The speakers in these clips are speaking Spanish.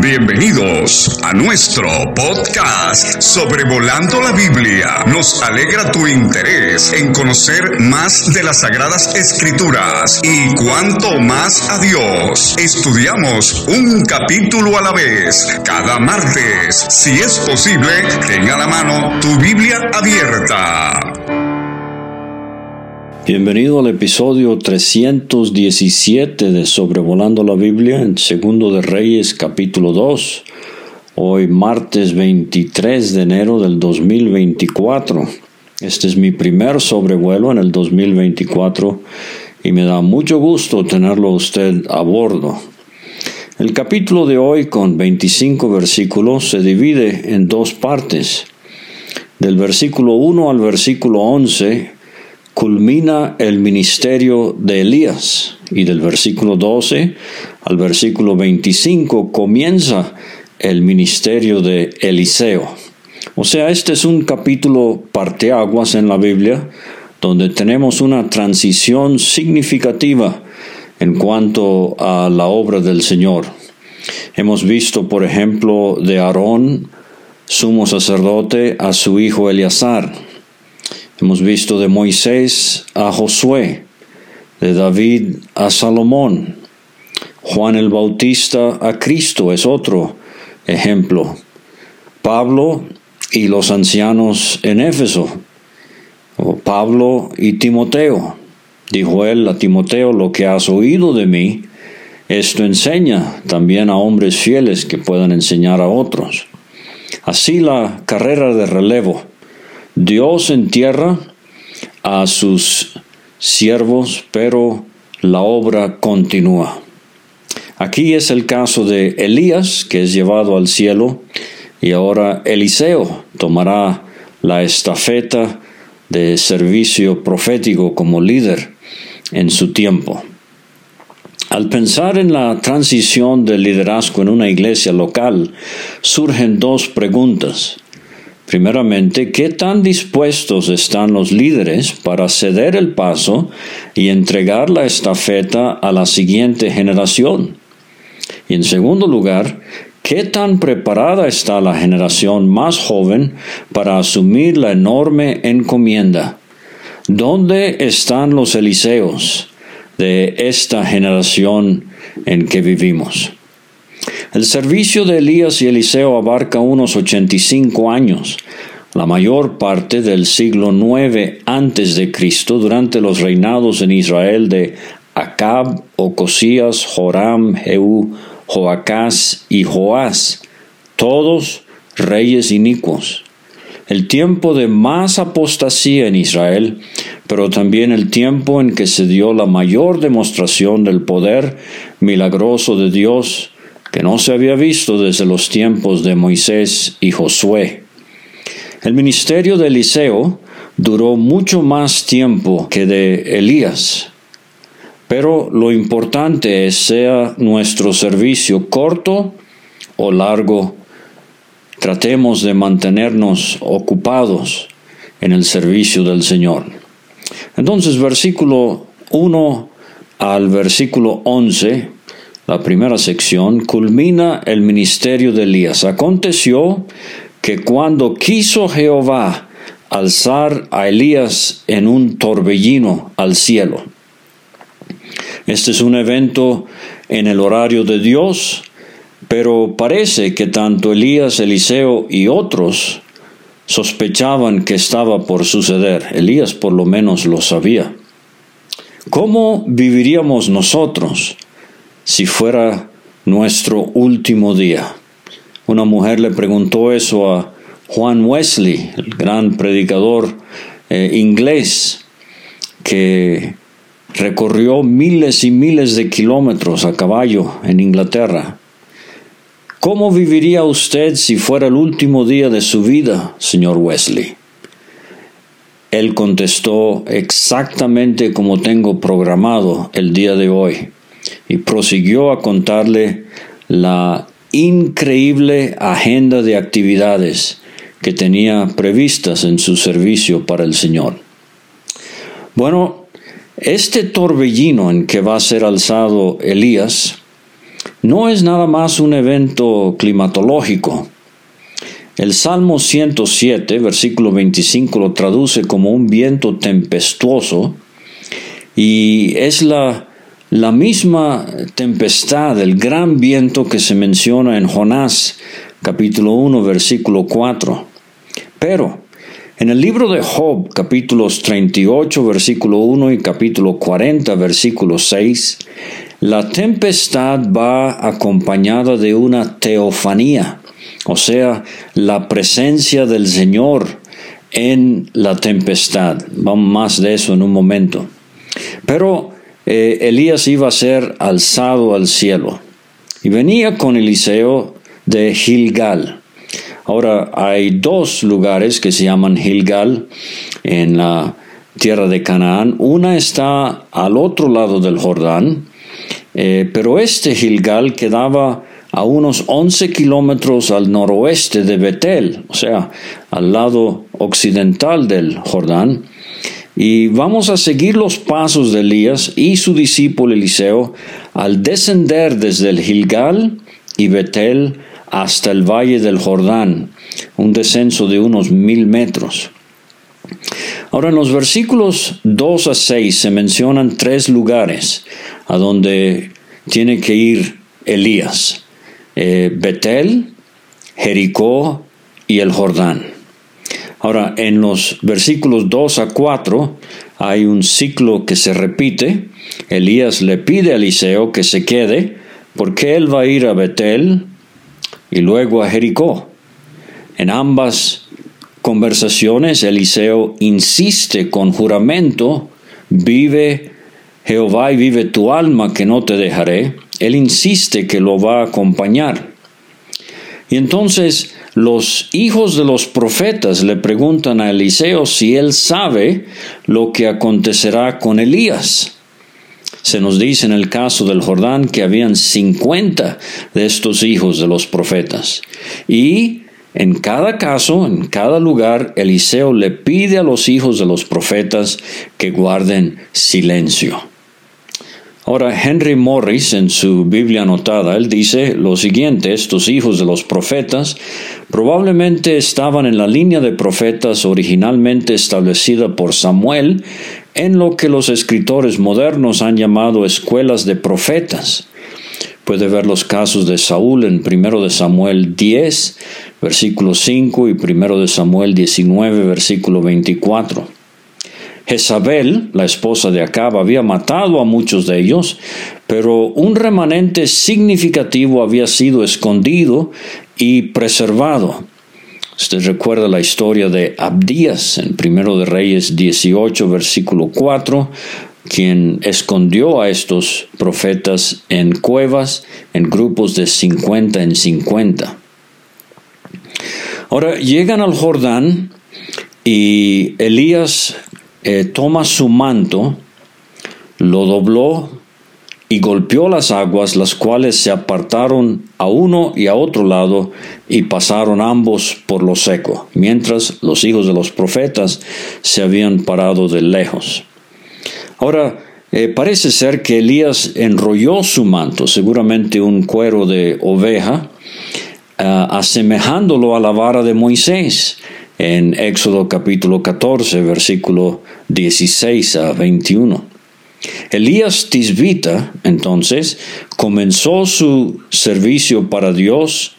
Bienvenidos a nuestro podcast Sobrevolando la Biblia. Nos alegra tu interés en conocer más de las Sagradas Escrituras y cuanto más a Dios. Estudiamos un capítulo a la vez cada martes. Si es posible, tenga a la mano tu Biblia abierta. Bienvenido al episodio 317 de Sobrevolando la Biblia en Segundo de Reyes capítulo 2. Hoy martes 23 de enero del 2024. Este es mi primer sobrevuelo en el 2024 y me da mucho gusto tenerlo usted a bordo. El capítulo de hoy con 25 versículos se divide en dos partes. Del versículo 1 al versículo 11 culmina el ministerio de Elías y del versículo 12 al versículo 25 comienza el ministerio de Eliseo. O sea, este es un capítulo parteaguas en la Biblia donde tenemos una transición significativa en cuanto a la obra del Señor. Hemos visto, por ejemplo, de Aarón, sumo sacerdote, a su hijo Eleazar Hemos visto de Moisés a Josué, de David a Salomón, Juan el Bautista a Cristo es otro ejemplo. Pablo y los ancianos en Éfeso, o Pablo y Timoteo. Dijo él a Timoteo, lo que has oído de mí, esto enseña también a hombres fieles que puedan enseñar a otros. Así la carrera de relevo Dios entierra a sus siervos, pero la obra continúa. Aquí es el caso de Elías, que es llevado al cielo, y ahora Eliseo tomará la estafeta de servicio profético como líder en su tiempo. Al pensar en la transición del liderazgo en una iglesia local, surgen dos preguntas. Primeramente, ¿qué tan dispuestos están los líderes para ceder el paso y entregar la estafeta a la siguiente generación? Y en segundo lugar, ¿qué tan preparada está la generación más joven para asumir la enorme encomienda? ¿Dónde están los Eliseos de esta generación en que vivimos? El servicio de Elías y Eliseo abarca unos 85 años, la mayor parte del siglo IX antes de Cristo, durante los reinados en Israel de Acab, Ocosías, Joram, Jehú, Joacás y Joás, todos reyes inicuos. El tiempo de más apostasía en Israel, pero también el tiempo en que se dio la mayor demostración del poder milagroso de Dios que no se había visto desde los tiempos de Moisés y Josué. El ministerio de Eliseo duró mucho más tiempo que de Elías, pero lo importante es sea nuestro servicio corto o largo, tratemos de mantenernos ocupados en el servicio del Señor. Entonces, versículo 1 al versículo 11 la primera sección, culmina el ministerio de Elías. Aconteció que cuando quiso Jehová alzar a Elías en un torbellino al cielo, este es un evento en el horario de Dios, pero parece que tanto Elías, Eliseo y otros sospechaban que estaba por suceder. Elías por lo menos lo sabía. ¿Cómo viviríamos nosotros si fuera nuestro último día. Una mujer le preguntó eso a Juan Wesley, el gran predicador eh, inglés, que recorrió miles y miles de kilómetros a caballo en Inglaterra. ¿Cómo viviría usted si fuera el último día de su vida, señor Wesley? Él contestó exactamente como tengo programado el día de hoy y prosiguió a contarle la increíble agenda de actividades que tenía previstas en su servicio para el Señor. Bueno, este torbellino en que va a ser alzado Elías no es nada más un evento climatológico. El Salmo 107, versículo 25, lo traduce como un viento tempestuoso y es la, la misma tempestad, el gran viento que se menciona en Jonás capítulo 1 versículo 4. Pero en el libro de Job capítulos 38 versículo 1 y capítulo 40 versículo 6, la tempestad va acompañada de una teofanía, o sea, la presencia del Señor en la tempestad. Vamos más de eso en un momento. Pero eh, Elías iba a ser alzado al cielo y venía con Eliseo de Gilgal. Ahora hay dos lugares que se llaman Gilgal en la tierra de Canaán. Una está al otro lado del Jordán, eh, pero este Gilgal quedaba a unos 11 kilómetros al noroeste de Betel, o sea, al lado occidental del Jordán. Y vamos a seguir los pasos de Elías y su discípulo Eliseo al descender desde el Gilgal y Betel hasta el valle del Jordán, un descenso de unos mil metros. Ahora en los versículos 2 a 6 se mencionan tres lugares a donde tiene que ir Elías. Eh, Betel, Jericó y el Jordán. Ahora, en los versículos 2 a 4 hay un ciclo que se repite. Elías le pide a Eliseo que se quede porque él va a ir a Betel y luego a Jericó. En ambas conversaciones Eliseo insiste con juramento, vive Jehová y vive tu alma que no te dejaré. Él insiste que lo va a acompañar. Y entonces los hijos de los profetas le preguntan a Eliseo si él sabe lo que acontecerá con Elías. Se nos dice en el caso del Jordán que habían 50 de estos hijos de los profetas. Y en cada caso, en cada lugar, Eliseo le pide a los hijos de los profetas que guarden silencio. Ahora, Henry Morris, en su Biblia anotada, él dice lo siguiente, estos hijos de los profetas probablemente estaban en la línea de profetas originalmente establecida por Samuel, en lo que los escritores modernos han llamado escuelas de profetas. Puede ver los casos de Saúl en 1 de Samuel 10, versículo 5 y 1 de Samuel 19, versículo 24. Jezabel, la esposa de Acab, había matado a muchos de ellos, pero un remanente significativo había sido escondido y preservado. Usted recuerda la historia de Abdías en 1 de Reyes 18, versículo 4, quien escondió a estos profetas en cuevas en grupos de 50 en 50. Ahora llegan al Jordán y Elías eh, toma su manto, lo dobló y golpeó las aguas, las cuales se apartaron a uno y a otro lado y pasaron ambos por lo seco, mientras los hijos de los profetas se habían parado de lejos. Ahora, eh, parece ser que Elías enrolló su manto, seguramente un cuero de oveja, ah, asemejándolo a la vara de Moisés, en Éxodo capítulo 14, versículo 16 a 21. Elías Tisbita, entonces, comenzó su servicio para Dios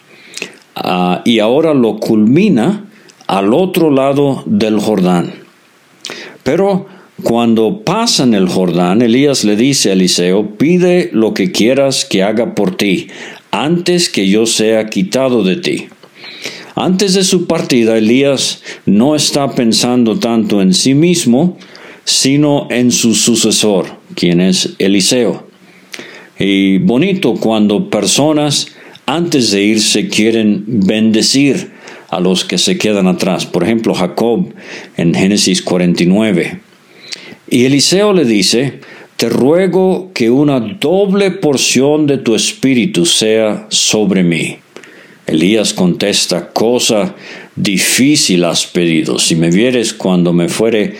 ah, y ahora lo culmina al otro lado del Jordán. Pero cuando pasan el Jordán, Elías le dice a Eliseo, pide lo que quieras que haga por ti, antes que yo sea quitado de ti. Antes de su partida, Elías no está pensando tanto en sí mismo, sino en su sucesor, quien es Eliseo. Y bonito cuando personas antes de irse quieren bendecir a los que se quedan atrás. Por ejemplo, Jacob en Génesis 49. Y Eliseo le dice, te ruego que una doble porción de tu espíritu sea sobre mí. Elías contesta, cosa difícil has pedido. Si me vieres cuando me fuere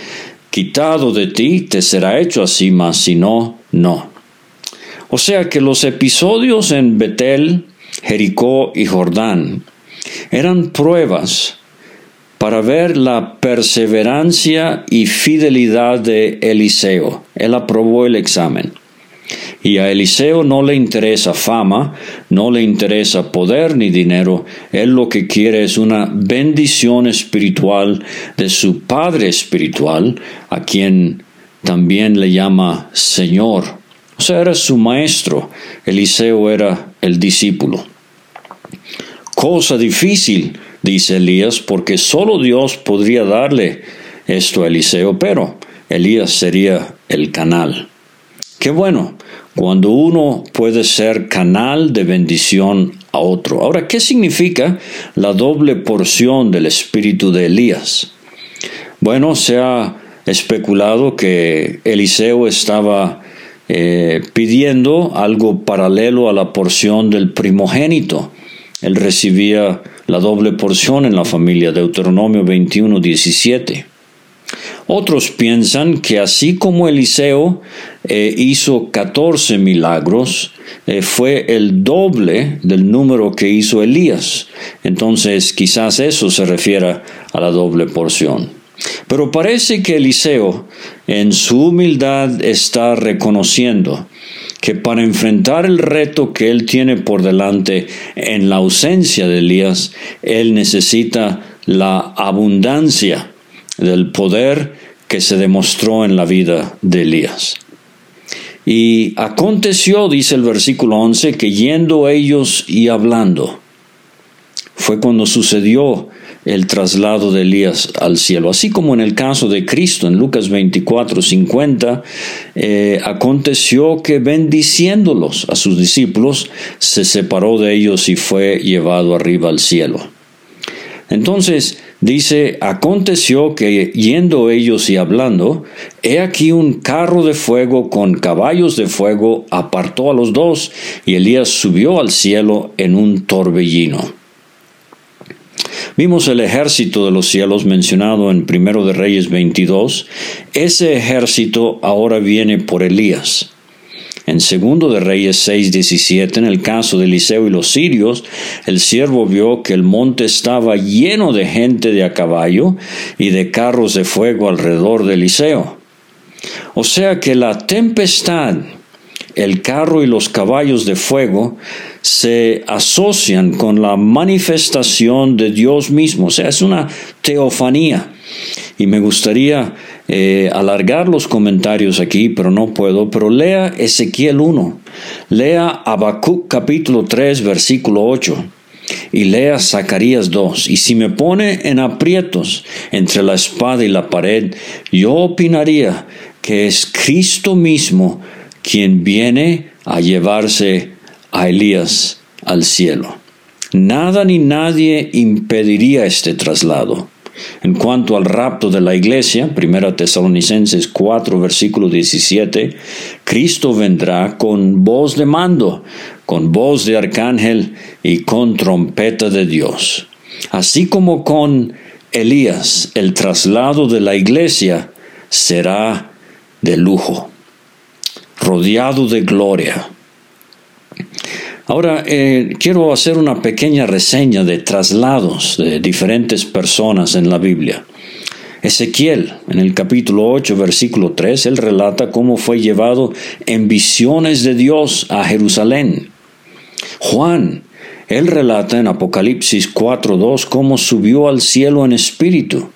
quitado de ti, te será hecho así, mas si no, no. O sea que los episodios en Betel, Jericó y Jordán eran pruebas para ver la perseverancia y fidelidad de Eliseo. Él aprobó el examen. Y a Eliseo no le interesa fama, no le interesa poder ni dinero, él lo que quiere es una bendición espiritual de su Padre espiritual, a quien también le llama Señor. O sea, era su maestro, Eliseo era el discípulo. Cosa difícil, dice Elías, porque solo Dios podría darle esto a Eliseo, pero Elías sería el canal. Qué bueno, cuando uno puede ser canal de bendición a otro. Ahora, ¿qué significa la doble porción del espíritu de Elías? Bueno, se ha especulado que Eliseo estaba eh, pidiendo algo paralelo a la porción del primogénito. Él recibía la doble porción en la familia, Deuteronomio 21, 17. Otros piensan que así como Eliseo eh, hizo 14 milagros, eh, fue el doble del número que hizo Elías. Entonces quizás eso se refiera a la doble porción. Pero parece que Eliseo en su humildad está reconociendo que para enfrentar el reto que él tiene por delante en la ausencia de Elías, él necesita la abundancia del poder que se demostró en la vida de Elías. Y aconteció, dice el versículo 11, que yendo ellos y hablando, fue cuando sucedió el traslado de Elías al cielo. Así como en el caso de Cristo en Lucas 24, 50, eh, aconteció que bendiciéndolos a sus discípulos, se separó de ellos y fue llevado arriba al cielo. Entonces, dice, aconteció que yendo ellos y hablando, he aquí un carro de fuego con caballos de fuego apartó a los dos, y Elías subió al cielo en un torbellino. Vimos el ejército de los cielos mencionado en Primero de Reyes 22. Ese ejército ahora viene por Elías. En segundo de Reyes 6:17, en el caso de Eliseo y los sirios, el siervo vio que el monte estaba lleno de gente de a caballo y de carros de fuego alrededor de Eliseo. O sea que la tempestad, el carro y los caballos de fuego se asocian con la manifestación de Dios mismo. O sea, es una teofanía. Y me gustaría eh, alargar los comentarios aquí, pero no puedo. Pero lea Ezequiel 1, lea Habacuc capítulo 3, versículo 8 y lea Zacarías 2. Y si me pone en aprietos entre la espada y la pared, yo opinaría que es Cristo mismo quien viene a llevarse a Elías al cielo. Nada ni nadie impediría este traslado. En cuanto al rapto de la iglesia, 1 Tesalonicenses 4, versículo 17, Cristo vendrá con voz de mando, con voz de arcángel y con trompeta de Dios. Así como con Elías, el traslado de la iglesia será de lujo, rodeado de gloria Ahora, eh, quiero hacer una pequeña reseña de traslados de diferentes personas en la Biblia. Ezequiel, en el capítulo 8, versículo 3, él relata cómo fue llevado en visiones de Dios a Jerusalén. Juan, él relata en Apocalipsis 4.2 cómo subió al cielo en espíritu.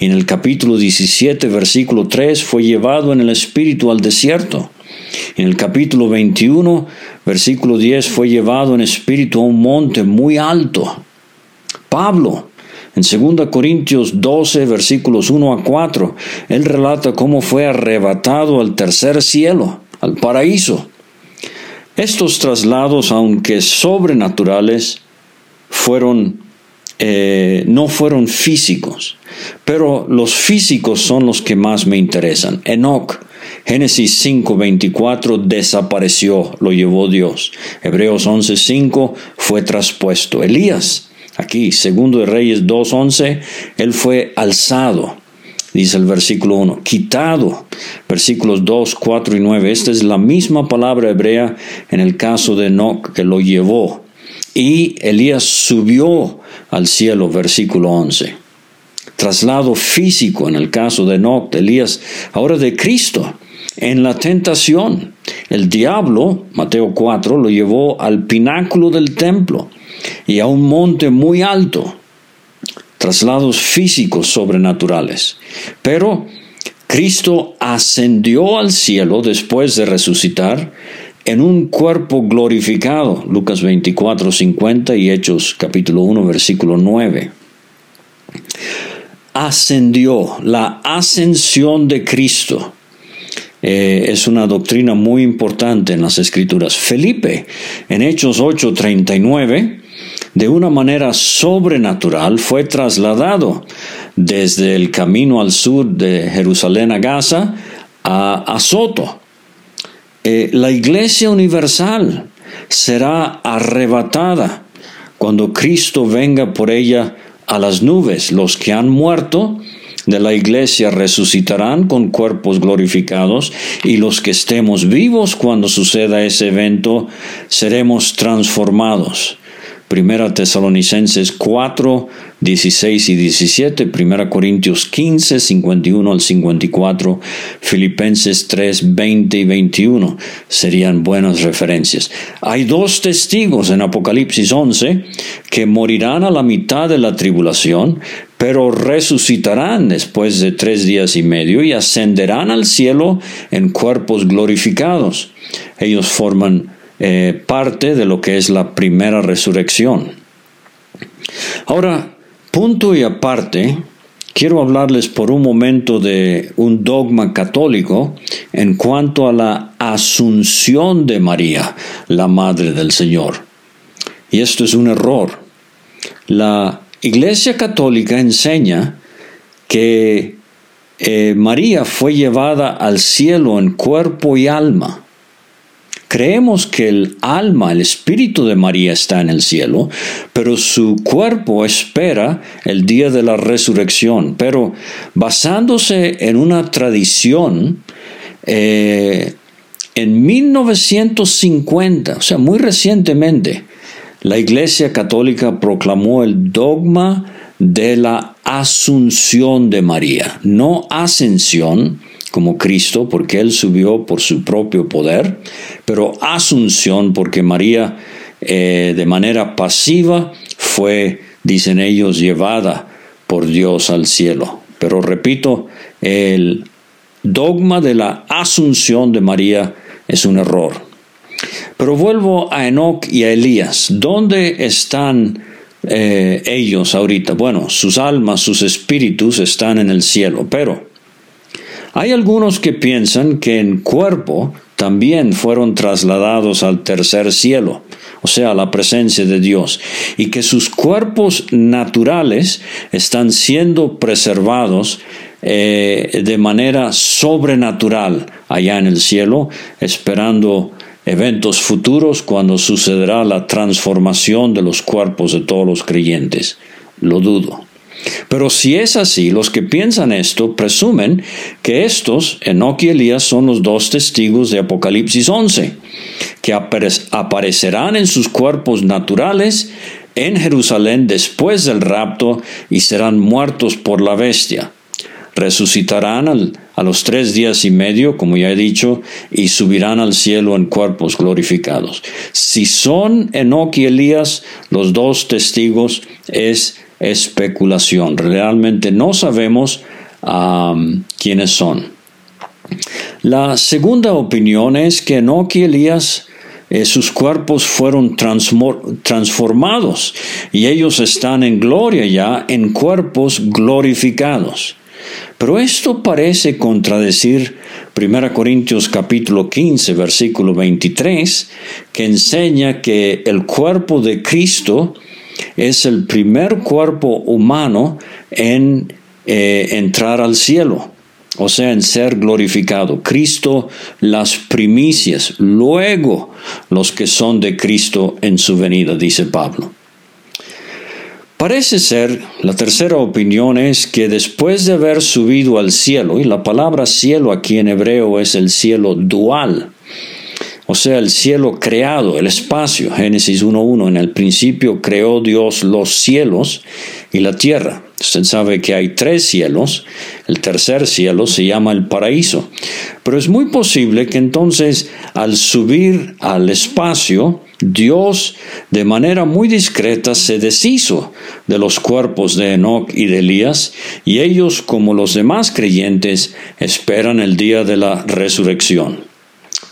en el capítulo 17, versículo 3, fue llevado en el espíritu al desierto. En el capítulo 21, versículo 10, fue llevado en espíritu a un monte muy alto. Pablo, en 2 Corintios 12, versículos 1 a 4, él relata cómo fue arrebatado al tercer cielo, al paraíso. Estos traslados, aunque sobrenaturales, fueron, eh, no fueron físicos, pero los físicos son los que más me interesan. Enoch Génesis 5:24 desapareció, lo llevó Dios. Hebreos 11:5 fue traspuesto. Elías, aquí, segundo de Reyes 2:11, él fue alzado. dice el versículo 1, quitado, versículos 2, 4 y 9. Esta es la misma palabra hebrea en el caso de Enoch que lo llevó. Y Elías subió al cielo, versículo 11. Traslado físico en el caso de Enoch, de Elías, ahora de Cristo, en la tentación. El diablo, Mateo 4, lo llevó al pináculo del templo y a un monte muy alto traslados físicos sobrenaturales. Pero Cristo ascendió al cielo después de resucitar en un cuerpo glorificado, Lucas 24, 50 y Hechos capítulo 1, versículo 9. Ascendió, la ascensión de Cristo. Eh, es una doctrina muy importante en las escrituras. Felipe, en Hechos 8, 39, de una manera sobrenatural fue trasladado desde el camino al sur de Jerusalén a Gaza a Azoto. Eh, la iglesia universal será arrebatada cuando Cristo venga por ella a las nubes. Los que han muerto de la iglesia resucitarán con cuerpos glorificados y los que estemos vivos cuando suceda ese evento seremos transformados. Primera Tesalonicenses 4, 16 y 17, Primera Corintios 15, 51 al 54, Filipenses 3, 20 y 21 serían buenas referencias. Hay dos testigos en Apocalipsis 11 que morirán a la mitad de la tribulación, pero resucitarán después de tres días y medio y ascenderán al cielo en cuerpos glorificados. Ellos forman eh, parte de lo que es la primera resurrección. Ahora, punto y aparte, quiero hablarles por un momento de un dogma católico en cuanto a la asunción de María, la Madre del Señor. Y esto es un error. La Iglesia Católica enseña que eh, María fue llevada al cielo en cuerpo y alma. Creemos que el alma, el espíritu de María está en el cielo, pero su cuerpo espera el día de la resurrección. Pero basándose en una tradición, eh, en 1950, o sea, muy recientemente, la Iglesia Católica proclamó el dogma de la asunción de María, no ascensión, como Cristo, porque Él subió por su propio poder, pero asunción porque María eh, de manera pasiva fue, dicen ellos, llevada por Dios al cielo. Pero repito, el dogma de la asunción de María es un error. Pero vuelvo a Enoch y a Elías. ¿Dónde están eh, ellos ahorita? Bueno, sus almas, sus espíritus están en el cielo, pero hay algunos que piensan que en cuerpo también fueron trasladados al tercer cielo, o sea, la presencia de Dios, y que sus cuerpos naturales están siendo preservados eh, de manera sobrenatural allá en el cielo, esperando eventos futuros cuando sucederá la transformación de los cuerpos de todos los creyentes. Lo dudo. Pero si es así, los que piensan esto presumen que estos, Enoch y Elías, son los dos testigos de Apocalipsis 11, que aparecerán en sus cuerpos naturales en Jerusalén después del rapto y serán muertos por la bestia. Resucitarán a los tres días y medio, como ya he dicho, y subirán al cielo en cuerpos glorificados. Si son Enoch y Elías los dos testigos, es especulación. Realmente no sabemos quiénes son. La segunda opinión es que Enoch y Elías eh, sus cuerpos fueron transformados y ellos están en gloria ya en cuerpos glorificados. Pero esto parece contradecir 1 Corintios capítulo 15 versículo 23 que enseña que el cuerpo de Cristo es el primer cuerpo humano en eh, entrar al cielo, o sea, en ser glorificado. Cristo las primicias, luego los que son de Cristo en su venida, dice Pablo. Parece ser, la tercera opinión es que después de haber subido al cielo, y la palabra cielo aquí en hebreo es el cielo dual, o sea, el cielo creado, el espacio, Génesis 1.1, en el principio creó Dios los cielos y la tierra. Usted sabe que hay tres cielos, el tercer cielo se llama el paraíso, pero es muy posible que entonces al subir al espacio, Dios de manera muy discreta se deshizo de los cuerpos de Enoch y de Elías, y ellos, como los demás creyentes, esperan el día de la resurrección.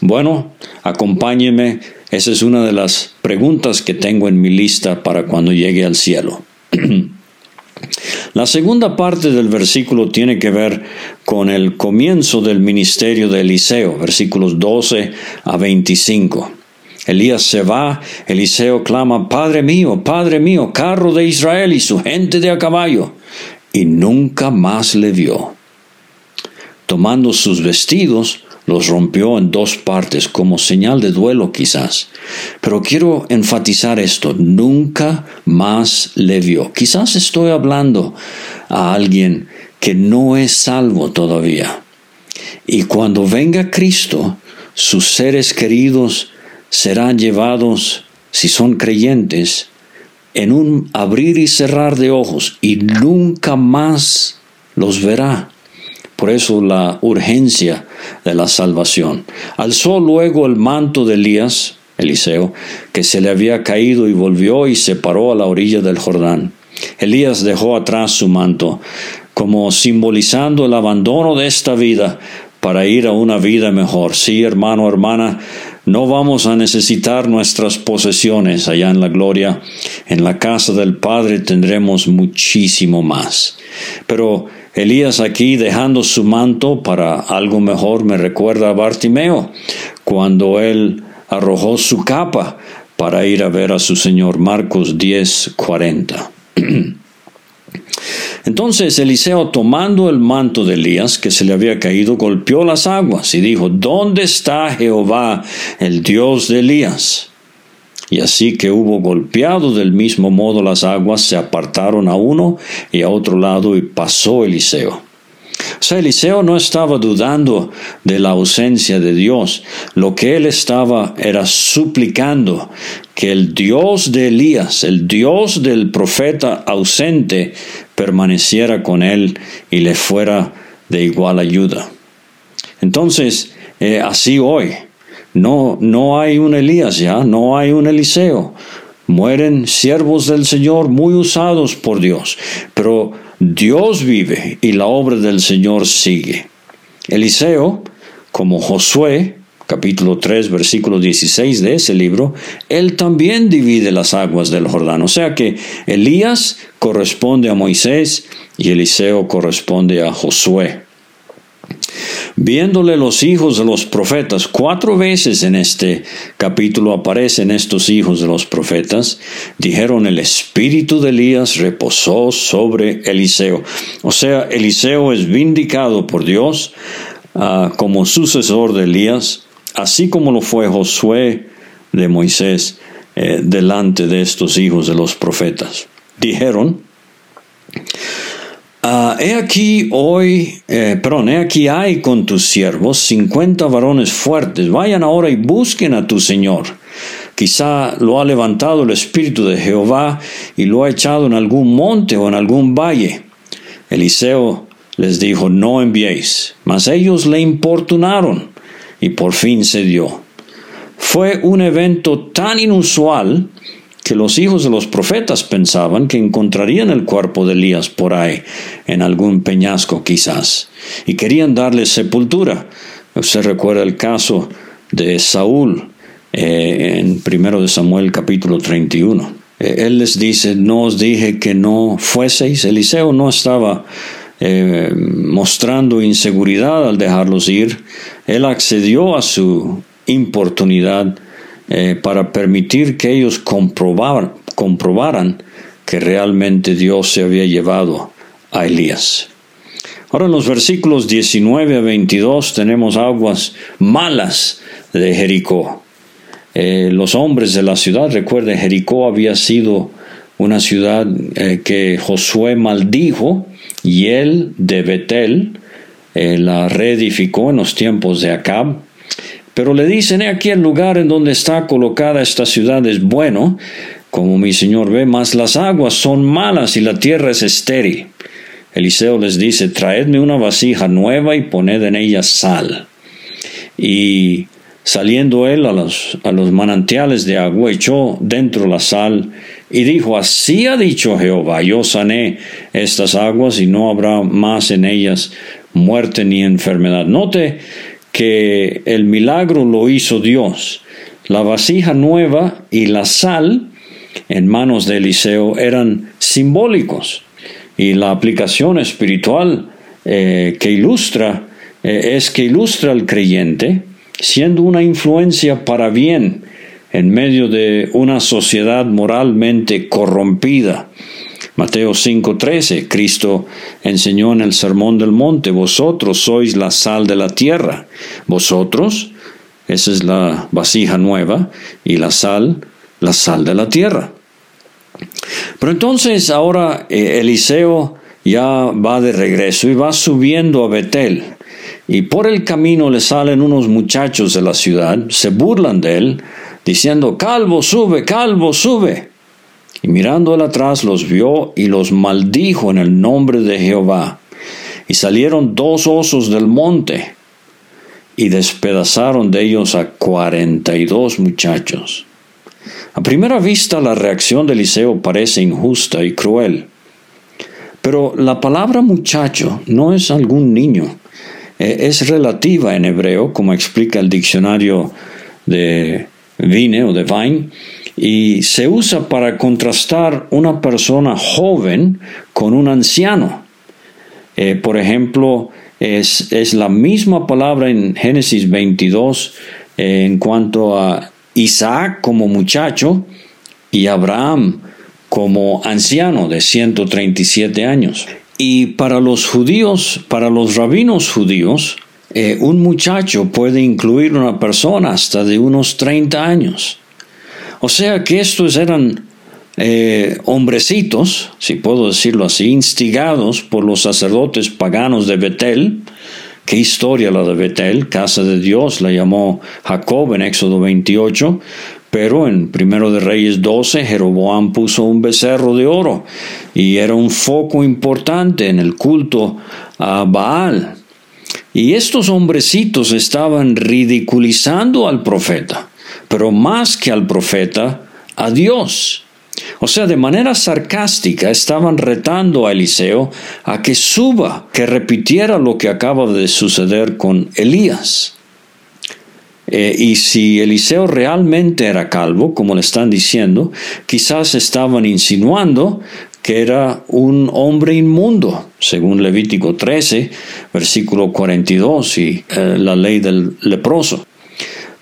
Bueno, acompáñeme. Esa es una de las preguntas que tengo en mi lista para cuando llegue al cielo. La segunda parte del versículo tiene que ver con el comienzo del ministerio de Eliseo, versículos 12 a 25. Elías se va, Eliseo clama, Padre mío, Padre mío, carro de Israel y su gente de a caballo, y nunca más le vio. Tomando sus vestidos, los rompió en dos partes como señal de duelo quizás. Pero quiero enfatizar esto, nunca más le vio. Quizás estoy hablando a alguien que no es salvo todavía. Y cuando venga Cristo, sus seres queridos serán llevados, si son creyentes, en un abrir y cerrar de ojos y nunca más los verá. Por eso la urgencia de la salvación. Alzó luego el manto de Elías, Eliseo, que se le había caído y volvió y se paró a la orilla del Jordán. Elías dejó atrás su manto, como simbolizando el abandono de esta vida para ir a una vida mejor. Sí, hermano, hermana, no vamos a necesitar nuestras posesiones allá en la gloria. En la casa del Padre tendremos muchísimo más. Pero Elías aquí dejando su manto para algo mejor me recuerda a Bartimeo, cuando él arrojó su capa para ir a ver a su Señor. Marcos 10, 40. Entonces Eliseo, tomando el manto de Elías que se le había caído, golpeó las aguas y dijo, ¿Dónde está Jehová, el Dios de Elías? Y así que hubo golpeado del mismo modo las aguas, se apartaron a uno y a otro lado y pasó Eliseo. O sea, Eliseo no estaba dudando de la ausencia de Dios. Lo que él estaba era suplicando que el Dios de Elías, el Dios del profeta ausente, permaneciera con él y le fuera de igual ayuda. Entonces, eh, así hoy, no, no hay un Elías ya, no hay un Eliseo. Mueren siervos del Señor muy usados por Dios, pero Dios vive y la obra del Señor sigue. Eliseo, como Josué, capítulo 3, versículo 16 de ese libro, él también divide las aguas del Jordán. O sea que Elías corresponde a Moisés y Eliseo corresponde a Josué. Viéndole los hijos de los profetas, cuatro veces en este capítulo aparecen estos hijos de los profetas, dijeron el espíritu de Elías reposó sobre Eliseo. O sea, Eliseo es vindicado por Dios ah, como sucesor de Elías, así como lo fue Josué de Moisés eh, delante de estos hijos de los profetas. Dijeron, Ah, he aquí hoy, eh, perdón, he aquí hay con tus siervos cincuenta varones fuertes. Vayan ahora y busquen a tu Señor. Quizá lo ha levantado el Espíritu de Jehová y lo ha echado en algún monte o en algún valle. Eliseo les dijo, no enviéis. Mas ellos le importunaron y por fin se dio. Fue un evento tan inusual que los hijos de los profetas pensaban que encontrarían el cuerpo de Elías por ahí, en algún peñasco quizás, y querían darle sepultura. Usted recuerda el caso de Saúl eh, en 1 de Samuel capítulo 31. Eh, él les dice, no os dije que no fueseis. Eliseo no estaba eh, mostrando inseguridad al dejarlos ir. Él accedió a su importunidad eh, para permitir que ellos comprobaran, comprobaran que realmente Dios se había llevado a Elías. Ahora en los versículos 19 a 22 tenemos aguas malas de Jericó. Eh, los hombres de la ciudad, recuerden, Jericó había sido una ciudad eh, que Josué maldijo y él de Betel la reedificó en los tiempos de Acab. Pero le dicen, aquí el lugar en donde está colocada esta ciudad es bueno, como mi señor ve, mas las aguas son malas y la tierra es estéril. Eliseo les dice, traedme una vasija nueva y poned en ella sal. Y saliendo él a los, a los manantiales de agua, echó dentro la sal y dijo, así ha dicho Jehová, yo sané estas aguas y no habrá más en ellas muerte ni enfermedad. Note que el milagro lo hizo Dios. La vasija nueva y la sal en manos de Eliseo eran simbólicos y la aplicación espiritual eh, que ilustra eh, es que ilustra al creyente siendo una influencia para bien en medio de una sociedad moralmente corrompida. Mateo 5:13, Cristo enseñó en el Sermón del Monte, vosotros sois la sal de la tierra. Vosotros, esa es la vasija nueva, y la sal, la sal de la tierra. Pero entonces ahora eh, Eliseo ya va de regreso y va subiendo a Betel. Y por el camino le salen unos muchachos de la ciudad, se burlan de él, diciendo, Calvo, sube, calvo, sube. Y mirando él atrás los vio y los maldijo en el nombre de Jehová. Y salieron dos osos del monte y despedazaron de ellos a cuarenta y dos muchachos. A primera vista la reacción de Eliseo parece injusta y cruel, pero la palabra muchacho no es algún niño, eh, es relativa en hebreo, como explica el diccionario de Vine o de Vine, y se usa para contrastar una persona joven con un anciano. Eh, por ejemplo, es, la misma palabra en Génesis 22 eh, en cuanto a Isaac como muchacho y Abraham como anciano de 137 años. Y para los judíos, para los rabinos judíos, eh, un muchacho puede incluir una persona hasta de unos 30 años. O sea que estos eran eh, hombrecitos, si puedo decirlo así, instigados por los sacerdotes paganos de Betel, Qué historia la de Betel, casa de Dios, la llamó Jacob en Éxodo 28, pero en Primero de Reyes 12 Jeroboam puso un becerro de oro y era un foco importante en el culto a Baal. Y estos hombrecitos estaban ridiculizando al profeta, pero más que al profeta, a Dios. O sea, de manera sarcástica estaban retando a Eliseo a que suba, que repitiera lo que acaba de suceder con Elías. Eh, y si Eliseo realmente era calvo, como le están diciendo, quizás estaban insinuando que era un hombre inmundo, según Levítico 13, versículo 42 y eh, la ley del leproso.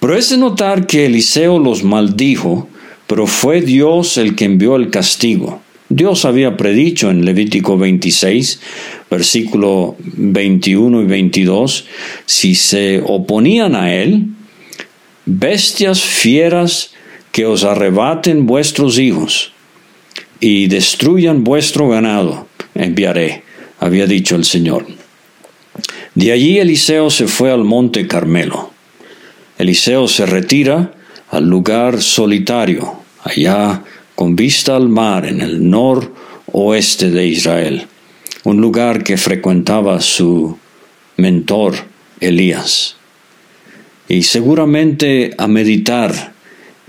Pero es de notar que Eliseo los maldijo pero fue Dios el que envió el castigo. Dios había predicho en Levítico 26, versículo 21 y 22, si se oponían a él, bestias fieras que os arrebaten vuestros hijos y destruyan vuestro ganado, enviaré, había dicho el Señor. De allí Eliseo se fue al monte Carmelo. Eliseo se retira al lugar solitario, allá con vista al mar en el noroeste de Israel, un lugar que frecuentaba su mentor Elías. Y seguramente a meditar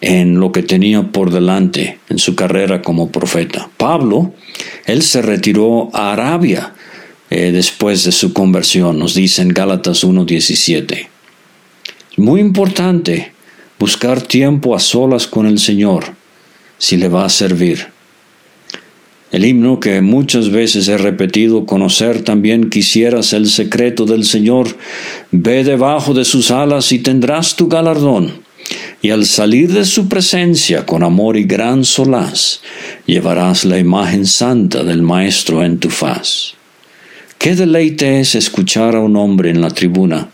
en lo que tenía por delante en su carrera como profeta. Pablo, él se retiró a Arabia eh, después de su conversión, nos dice en Gálatas 1.17. Muy importante buscar tiempo a solas con el Señor si le va a servir. El himno que muchas veces he repetido, conocer también quisieras el secreto del Señor, ve debajo de sus alas y tendrás tu galardón, y al salir de su presencia con amor y gran solaz, llevarás la imagen santa del Maestro en tu faz. Qué deleite es escuchar a un hombre en la tribuna,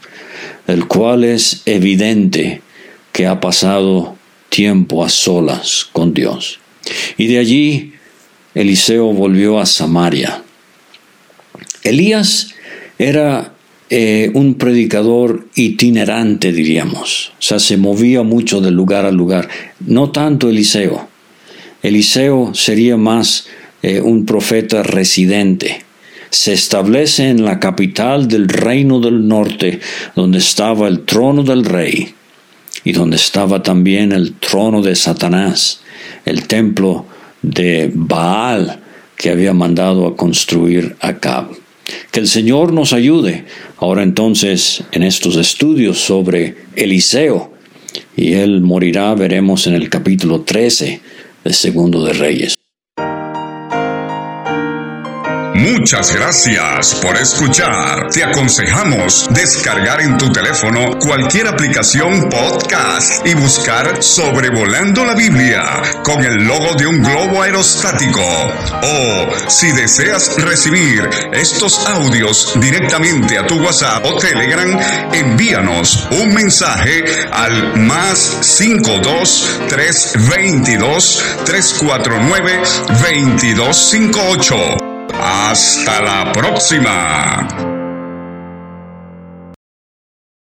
el cual es evidente que ha pasado tiempo a solas con Dios. Y de allí Eliseo volvió a Samaria. Elías era eh, un predicador itinerante, diríamos. O sea, se movía mucho de lugar a lugar. No tanto Eliseo. Eliseo sería más eh, un profeta residente. Se establece en la capital del reino del norte, donde estaba el trono del rey y donde estaba también el trono de Satanás, el templo de Baal que había mandado a construir Acab. Que el Señor nos ayude ahora entonces en estos estudios sobre Eliseo. Y él morirá, veremos en el capítulo 13 de Segundo de Reyes. Muchas gracias por escuchar. Te aconsejamos descargar en tu teléfono cualquier aplicación podcast y buscar Sobrevolando la Biblia con el logo de un globo aerostático. O si deseas recibir estos audios directamente a tu WhatsApp o Telegram, envíanos un mensaje al más 52 322 349 2258. Hasta la próxima.